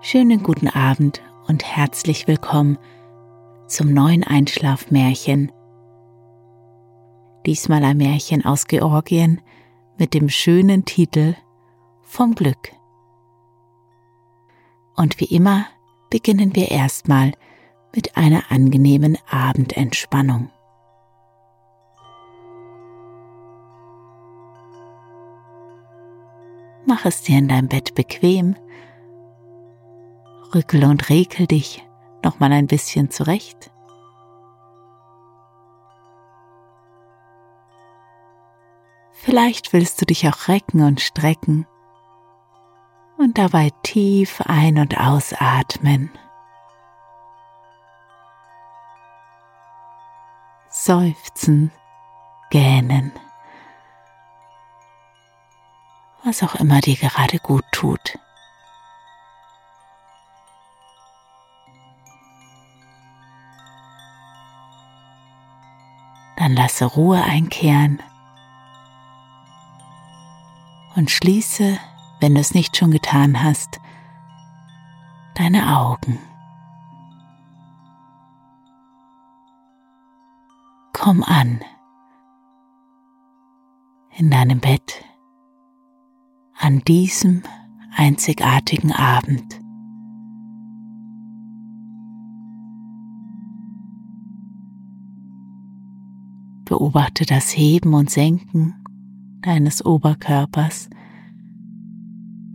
Schönen guten Abend und herzlich willkommen zum neuen Einschlafmärchen. Diesmal ein Märchen aus Georgien mit dem schönen Titel Vom Glück. Und wie immer beginnen wir erstmal mit einer angenehmen Abendentspannung. Mach es dir in deinem Bett bequem rückel und rekel dich noch mal ein bisschen zurecht. Vielleicht willst du dich auch recken und strecken und dabei tief ein- und ausatmen. Seufzen, gähnen, was auch immer dir gerade gut tut. Lasse Ruhe einkehren und schließe, wenn du es nicht schon getan hast, deine Augen. Komm an in deinem Bett an diesem einzigartigen Abend. Beobachte das Heben und Senken deines Oberkörpers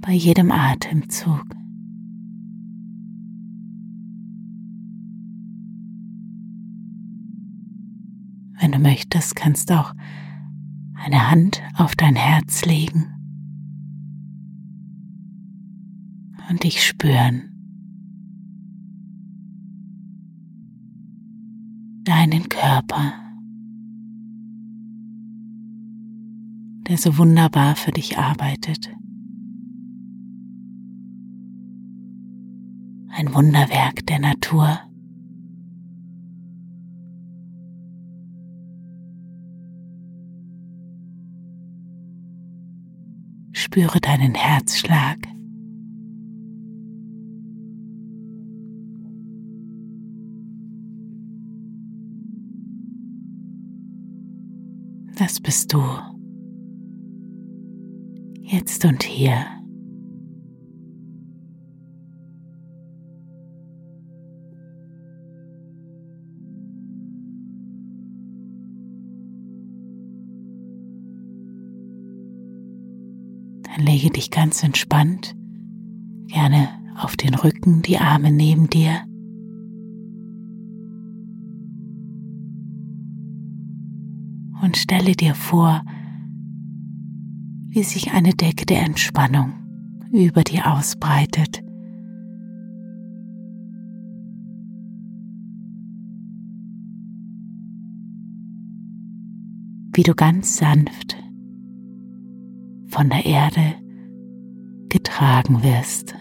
bei jedem Atemzug. Wenn du möchtest, kannst du auch eine Hand auf dein Herz legen und dich spüren. Deinen Körper. Der so wunderbar für dich arbeitet. Ein Wunderwerk der Natur. Spüre deinen Herzschlag. Das bist du jetzt und hier. Dann lege dich ganz entspannt, gerne auf den Rücken, die Arme neben dir. Und stelle dir vor, wie sich eine Decke der Entspannung über dir ausbreitet. Wie du ganz sanft von der Erde getragen wirst.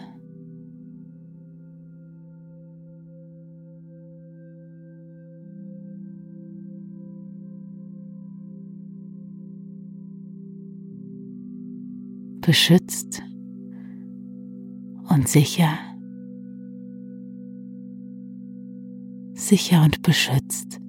beschützt und sicher. Sicher und beschützt.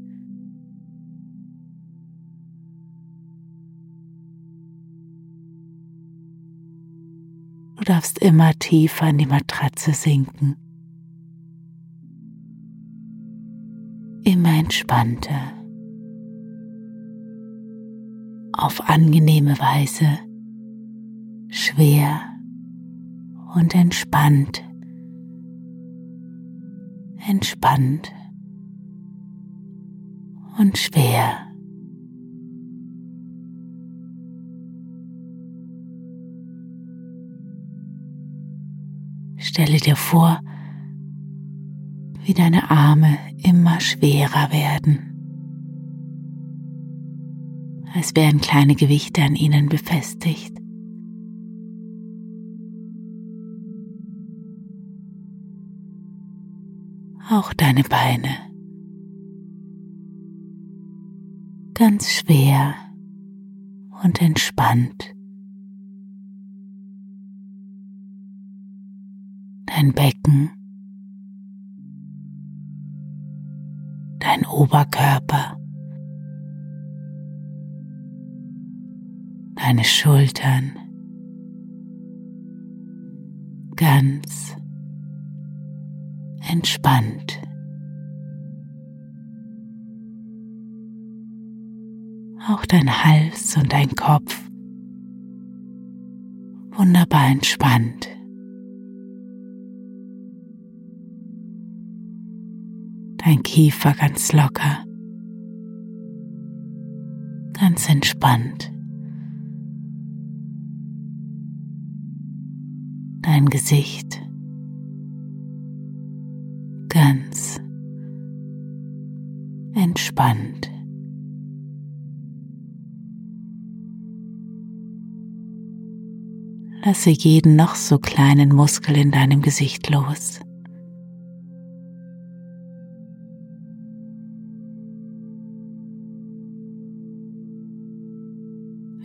Du darfst immer tiefer in die Matratze sinken. Immer entspannter. Auf angenehme Weise. Schwer und entspannt. Entspannt und schwer. Stelle dir vor, wie deine Arme immer schwerer werden, als wären kleine Gewichte an ihnen befestigt. Auch deine Beine. Ganz schwer und entspannt. dein Becken, dein Oberkörper, deine Schultern, ganz entspannt. Auch dein Hals und dein Kopf wunderbar entspannt. dein Kiefer ganz locker, ganz entspannt. Dein Gesicht ganz entspannt. Lasse jeden noch so kleinen Muskel in deinem Gesicht los.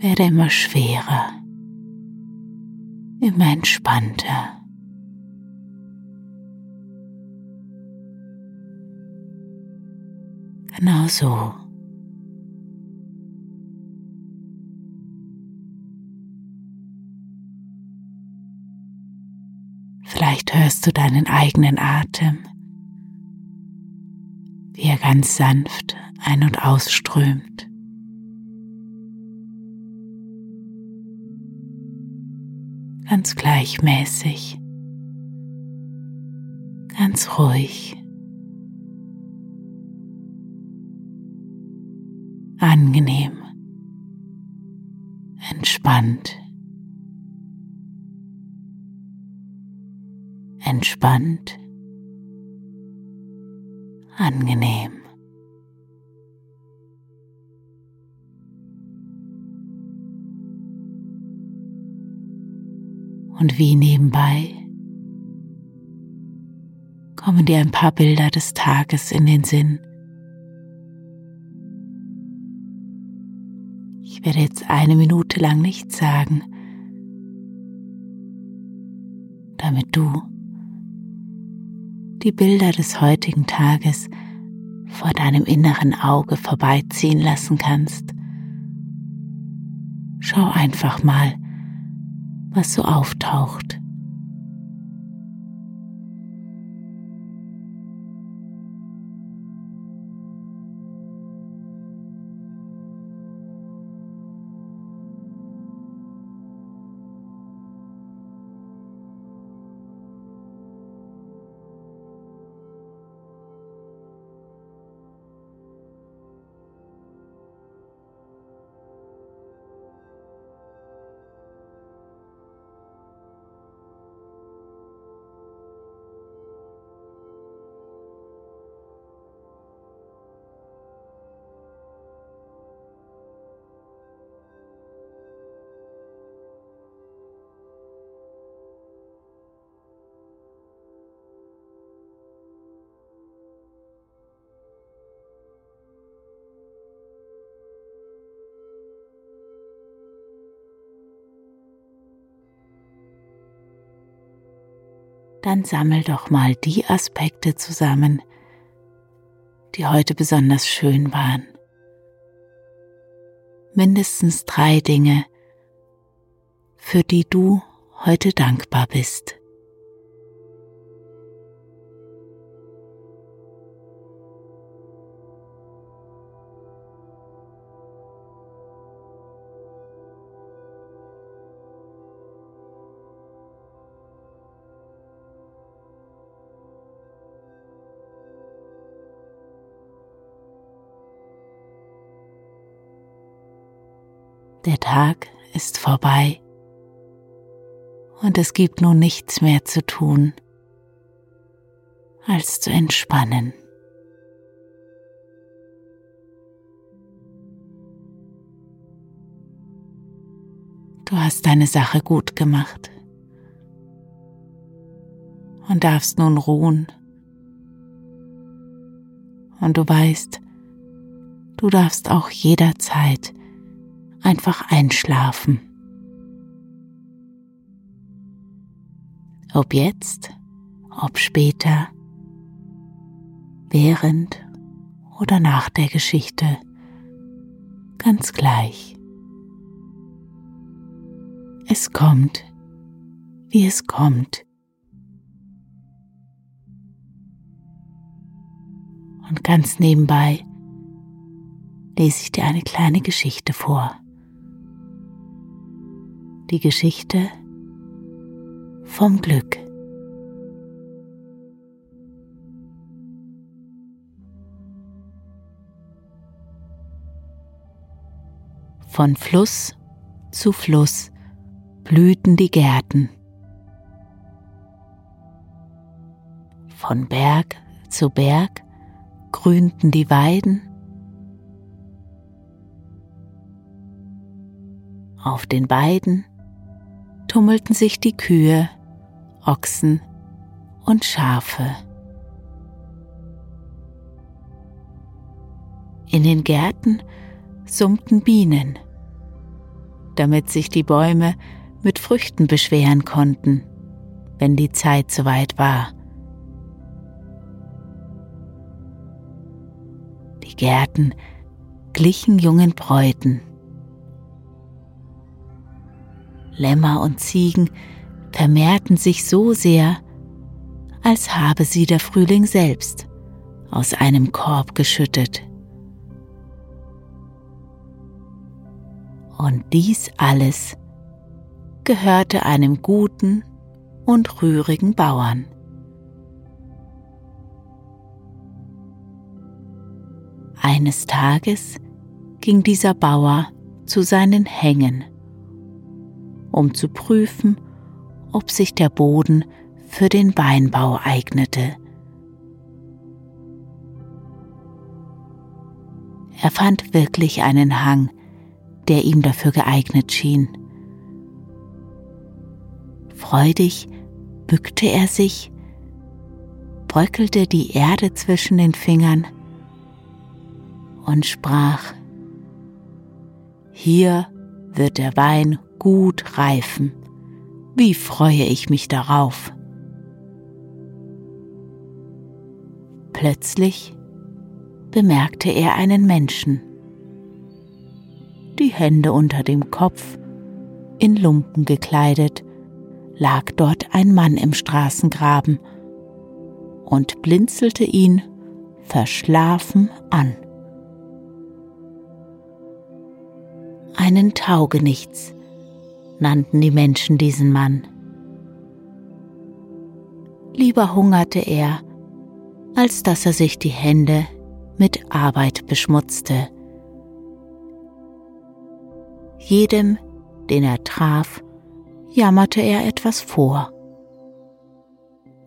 werde immer schwerer, immer entspannter. Genau so. Vielleicht hörst du deinen eigenen Atem, wie er ganz sanft ein- und ausströmt. ganz gleichmäßig, ganz ruhig, angenehm, entspannt, entspannt, angenehm. Und wie nebenbei kommen dir ein paar Bilder des Tages in den Sinn. Ich werde jetzt eine Minute lang nichts sagen, damit du die Bilder des heutigen Tages vor deinem inneren Auge vorbeiziehen lassen kannst. Schau einfach mal, was so auftaucht. Dann sammel doch mal die Aspekte zusammen, die heute besonders schön waren. Mindestens drei Dinge, für die du heute dankbar bist. Tag ist vorbei und es gibt nun nichts mehr zu tun, als zu entspannen. Du hast deine Sache gut gemacht und darfst nun ruhen. Und du weißt, du darfst auch jederzeit einfach einschlafen. Ob jetzt, ob später, während oder nach der Geschichte, ganz gleich. Es kommt, wie es kommt. Und ganz nebenbei lese ich dir eine kleine Geschichte vor die Geschichte vom Glück. Von Fluss zu Fluss blühten die Gärten. Von Berg zu Berg grünten die Weiden auf den Weiden tummelten sich die Kühe, Ochsen und Schafe. In den Gärten summten Bienen, damit sich die Bäume mit Früchten beschweren konnten, wenn die Zeit soweit war. Die Gärten glichen jungen Bräuten. Lämmer und Ziegen vermehrten sich so sehr, als habe sie der Frühling selbst aus einem Korb geschüttet. Und dies alles gehörte einem guten und rührigen Bauern. Eines Tages ging dieser Bauer zu seinen Hängen um zu prüfen, ob sich der Boden für den Weinbau eignete. Er fand wirklich einen Hang, der ihm dafür geeignet schien. Freudig bückte er sich, bröckelte die Erde zwischen den Fingern und sprach, Hier wird der Wein gut reifen. Wie freue ich mich darauf. Plötzlich bemerkte er einen Menschen. Die Hände unter dem Kopf, in Lumpen gekleidet, lag dort ein Mann im Straßengraben und blinzelte ihn verschlafen an. Einen Taugenichts nannten die Menschen diesen Mann. Lieber hungerte er, als dass er sich die Hände mit Arbeit beschmutzte. Jedem, den er traf, jammerte er etwas vor.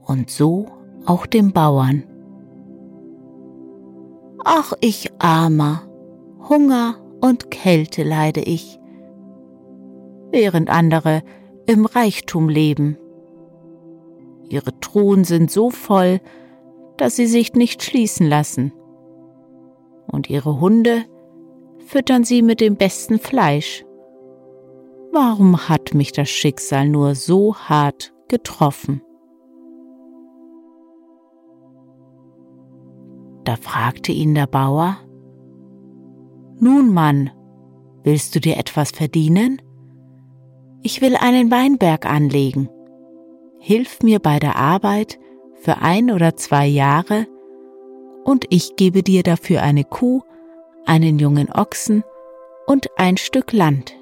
Und so auch dem Bauern. Ach, ich armer, Hunger und Kälte leide ich während andere im Reichtum leben. Ihre Truhen sind so voll, dass sie sich nicht schließen lassen. Und ihre Hunde füttern sie mit dem besten Fleisch. Warum hat mich das Schicksal nur so hart getroffen? Da fragte ihn der Bauer, Nun, Mann, willst du dir etwas verdienen? Ich will einen Weinberg anlegen. Hilf mir bei der Arbeit für ein oder zwei Jahre und ich gebe dir dafür eine Kuh, einen jungen Ochsen und ein Stück Land.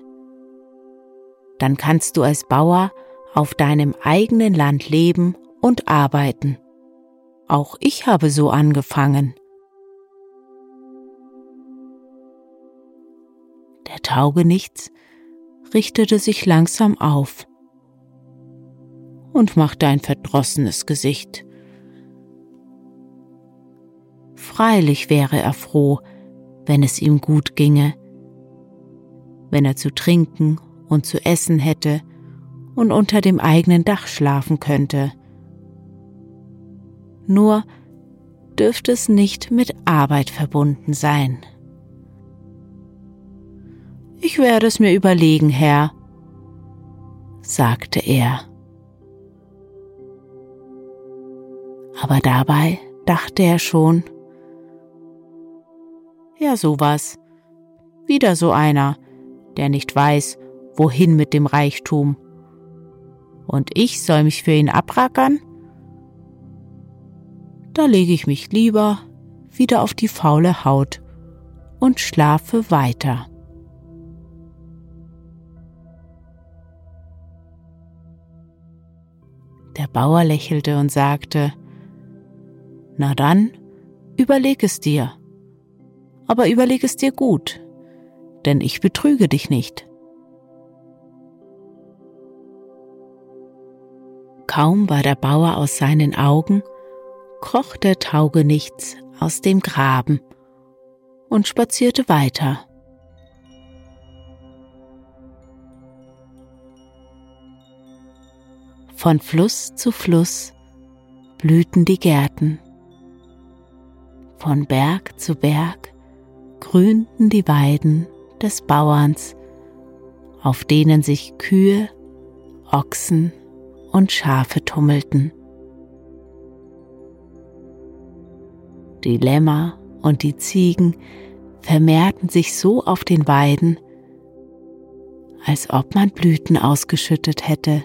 Dann kannst du als Bauer auf deinem eigenen Land leben und arbeiten. Auch ich habe so angefangen. Der Taugenichts richtete sich langsam auf und machte ein verdrossenes Gesicht. Freilich wäre er froh, wenn es ihm gut ginge, wenn er zu trinken und zu essen hätte und unter dem eigenen Dach schlafen könnte. Nur dürfte es nicht mit Arbeit verbunden sein. Ich werde es mir überlegen, Herr, sagte er. Aber dabei dachte er schon, ja sowas, wieder so einer, der nicht weiß, wohin mit dem Reichtum. Und ich soll mich für ihn abrackern? Da lege ich mich lieber wieder auf die faule Haut und schlafe weiter. Der Bauer lächelte und sagte, Na dann, überleg es dir, aber überleg es dir gut, denn ich betrüge dich nicht. Kaum war der Bauer aus seinen Augen, kroch der Taugenichts aus dem Graben und spazierte weiter. Von Fluss zu Fluss blühten die Gärten. Von Berg zu Berg grünten die Weiden des Bauerns, auf denen sich Kühe, Ochsen und Schafe tummelten. Die Lämmer und die Ziegen vermehrten sich so auf den Weiden, als ob man Blüten ausgeschüttet hätte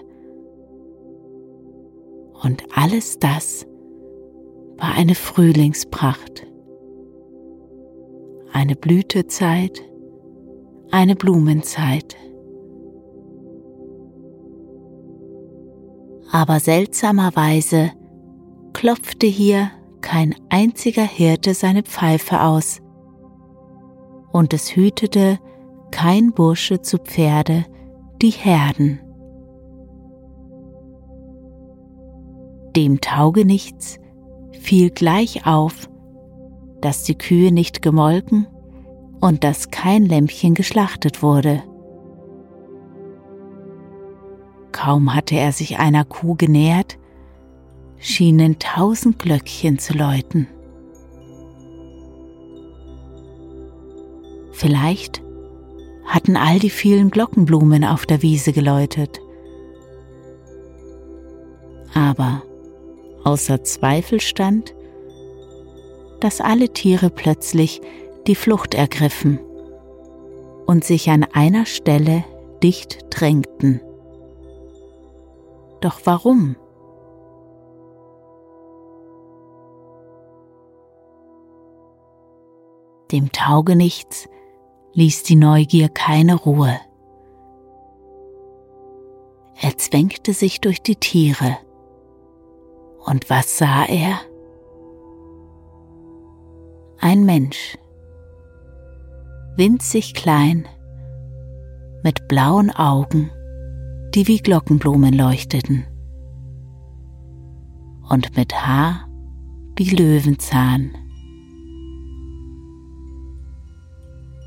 und alles das war eine Frühlingspracht, eine Blütezeit, eine Blumenzeit. Aber seltsamerweise klopfte hier kein einziger Hirte seine Pfeife aus, und es hütete kein Bursche zu Pferde die Herden. Dem Taugenichts fiel gleich auf, dass die Kühe nicht gemolken und dass kein Lämpchen geschlachtet wurde. Kaum hatte er sich einer Kuh genähert, schienen tausend Glöckchen zu läuten. Vielleicht hatten all die vielen Glockenblumen auf der Wiese geläutet. Aber außer Zweifel stand, dass alle Tiere plötzlich die Flucht ergriffen und sich an einer Stelle dicht drängten. Doch warum? Dem Taugenichts ließ die Neugier keine Ruhe. Er zwängte sich durch die Tiere und was sah er? Ein Mensch, winzig klein, mit blauen Augen, die wie Glockenblumen leuchteten, und mit Haar wie Löwenzahn.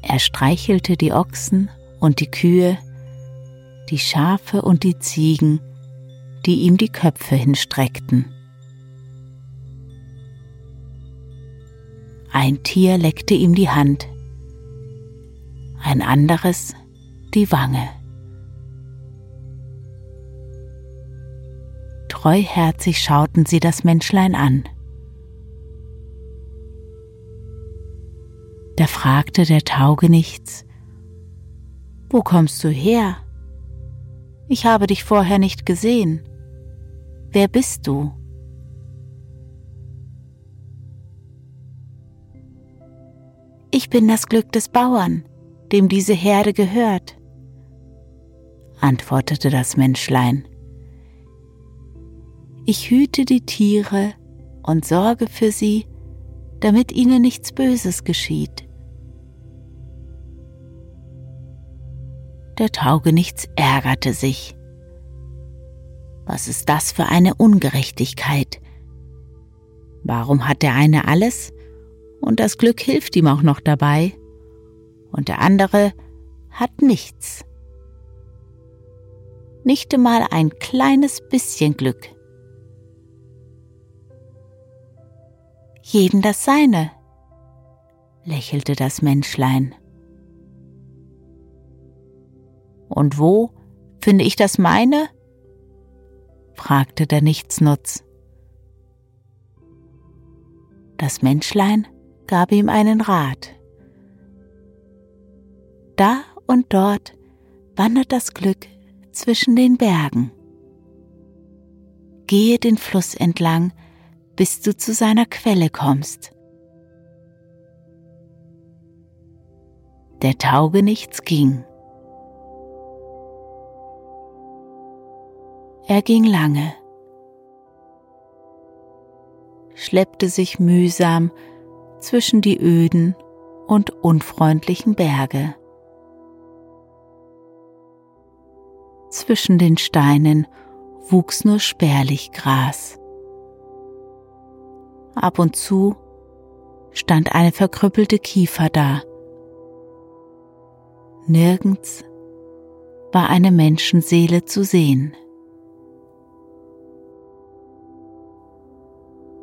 Er streichelte die Ochsen und die Kühe, die Schafe und die Ziegen, die ihm die Köpfe hinstreckten. Ein Tier leckte ihm die Hand, ein anderes die Wange. Treuherzig schauten sie das Menschlein an. Da fragte der Taugenichts, Wo kommst du her? Ich habe dich vorher nicht gesehen. Wer bist du? Ich bin das Glück des Bauern, dem diese Herde gehört, antwortete das Menschlein. Ich hüte die Tiere und sorge für sie, damit ihnen nichts Böses geschieht. Der Taugenichts ärgerte sich. Was ist das für eine Ungerechtigkeit? Warum hat der eine alles und das Glück hilft ihm auch noch dabei und der andere hat nichts? Nicht einmal ein kleines bisschen Glück. Jedem das Seine, lächelte das Menschlein. Und wo finde ich das meine? fragte der Nichtsnutz. Das Menschlein gab ihm einen Rat. Da und dort wandert das Glück zwischen den Bergen. Gehe den Fluss entlang, bis du zu seiner Quelle kommst. Der Taugenichts ging. Er ging lange, schleppte sich mühsam zwischen die öden und unfreundlichen Berge. Zwischen den Steinen wuchs nur spärlich Gras. Ab und zu stand eine verkrüppelte Kiefer da. Nirgends war eine Menschenseele zu sehen.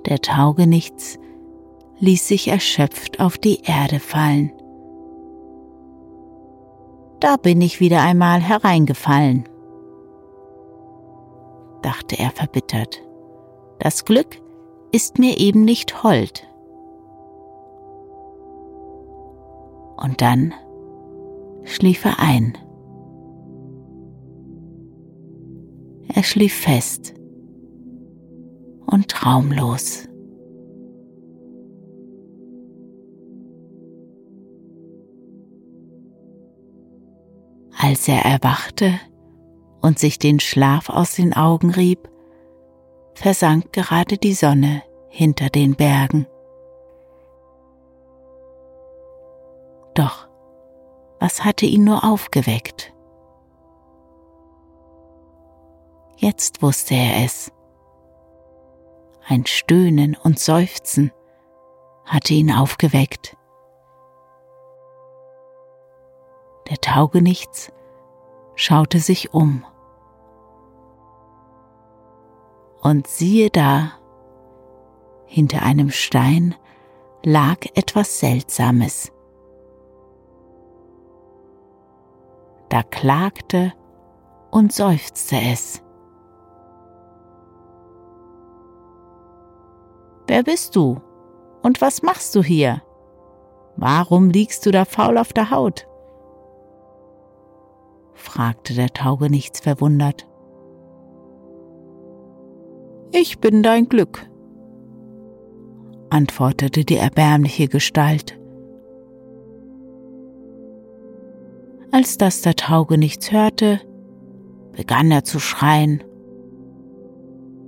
der Taugenichts ließ sich erschöpft auf die Erde fallen. Da bin ich wieder einmal hereingefallen, dachte er verbittert. Das Glück ist mir eben nicht hold. Und dann schlief er ein. Er schlief fest und traumlos. Als er erwachte und sich den Schlaf aus den Augen rieb, versank gerade die Sonne hinter den Bergen. Doch was hatte ihn nur aufgeweckt? Jetzt wusste er es. Ein Stöhnen und Seufzen hatte ihn aufgeweckt. Der Taugenichts schaute sich um. Und siehe da, hinter einem Stein lag etwas Seltsames. Da klagte und seufzte es. Wer bist du? Und was machst du hier? Warum liegst du da faul auf der Haut? Fragte der Taugenichts verwundert. Ich bin dein Glück, antwortete die erbärmliche Gestalt. Als das der Taugenichts hörte, begann er zu schreien.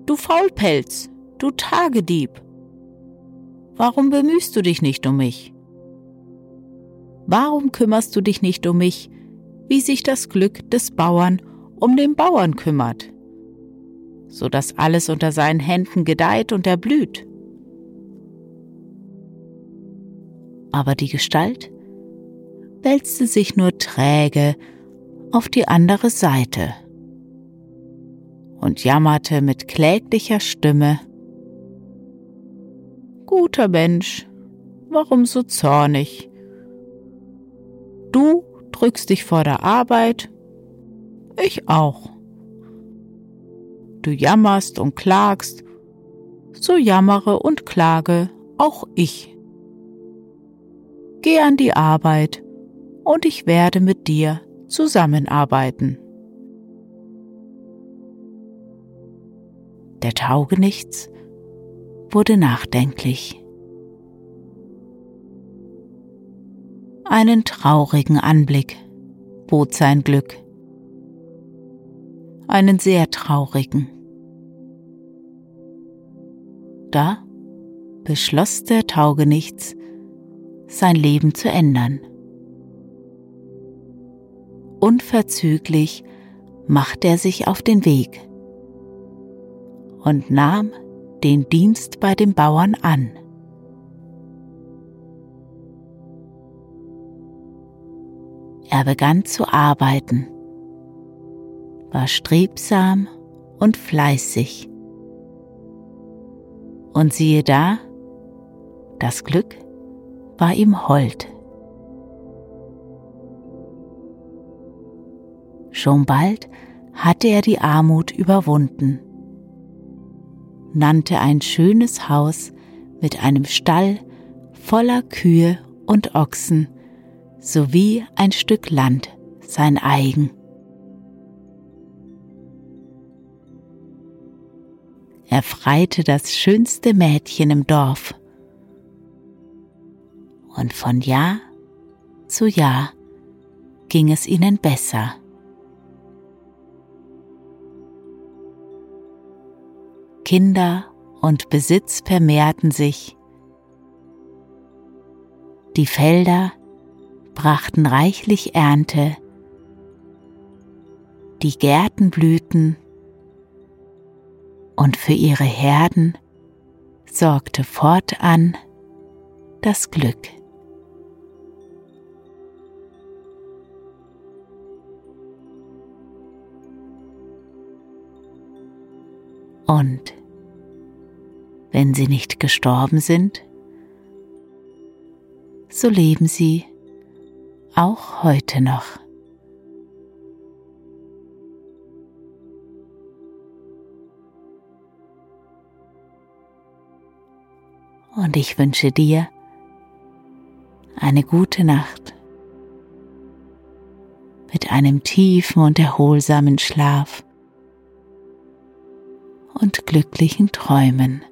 Du Faulpelz, du Tagedieb, Warum bemühst du dich nicht um mich? Warum kümmerst du dich nicht um mich, wie sich das Glück des Bauern um den Bauern kümmert, so dass alles unter seinen Händen gedeiht und erblüht? Aber die Gestalt wälzte sich nur träge auf die andere Seite und jammerte mit kläglicher Stimme Guter Mensch, warum so zornig? Du drückst dich vor der Arbeit. Ich auch. Du jammerst und klagst. So jammere und klage auch ich. Geh an die Arbeit und ich werde mit dir zusammenarbeiten. Der Taugenichts wurde nachdenklich. Einen traurigen Anblick bot sein Glück. Einen sehr traurigen. Da beschloss der Taugenichts, sein Leben zu ändern. Unverzüglich machte er sich auf den Weg und nahm den Dienst bei den Bauern an. Er begann zu arbeiten, war strebsam und fleißig. Und siehe da, das Glück war ihm hold. Schon bald hatte er die Armut überwunden, nannte ein schönes Haus mit einem Stall voller Kühe und Ochsen sowie ein Stück Land sein eigen. Er freite das schönste Mädchen im Dorf. Und von Jahr zu Jahr ging es ihnen besser. Kinder und Besitz vermehrten sich. Die Felder brachten reichlich Ernte, die Gärten blühten und für ihre Herden sorgte fortan das Glück. Und wenn sie nicht gestorben sind, so leben sie auch heute noch. Und ich wünsche dir eine gute Nacht mit einem tiefen und erholsamen Schlaf und glücklichen Träumen.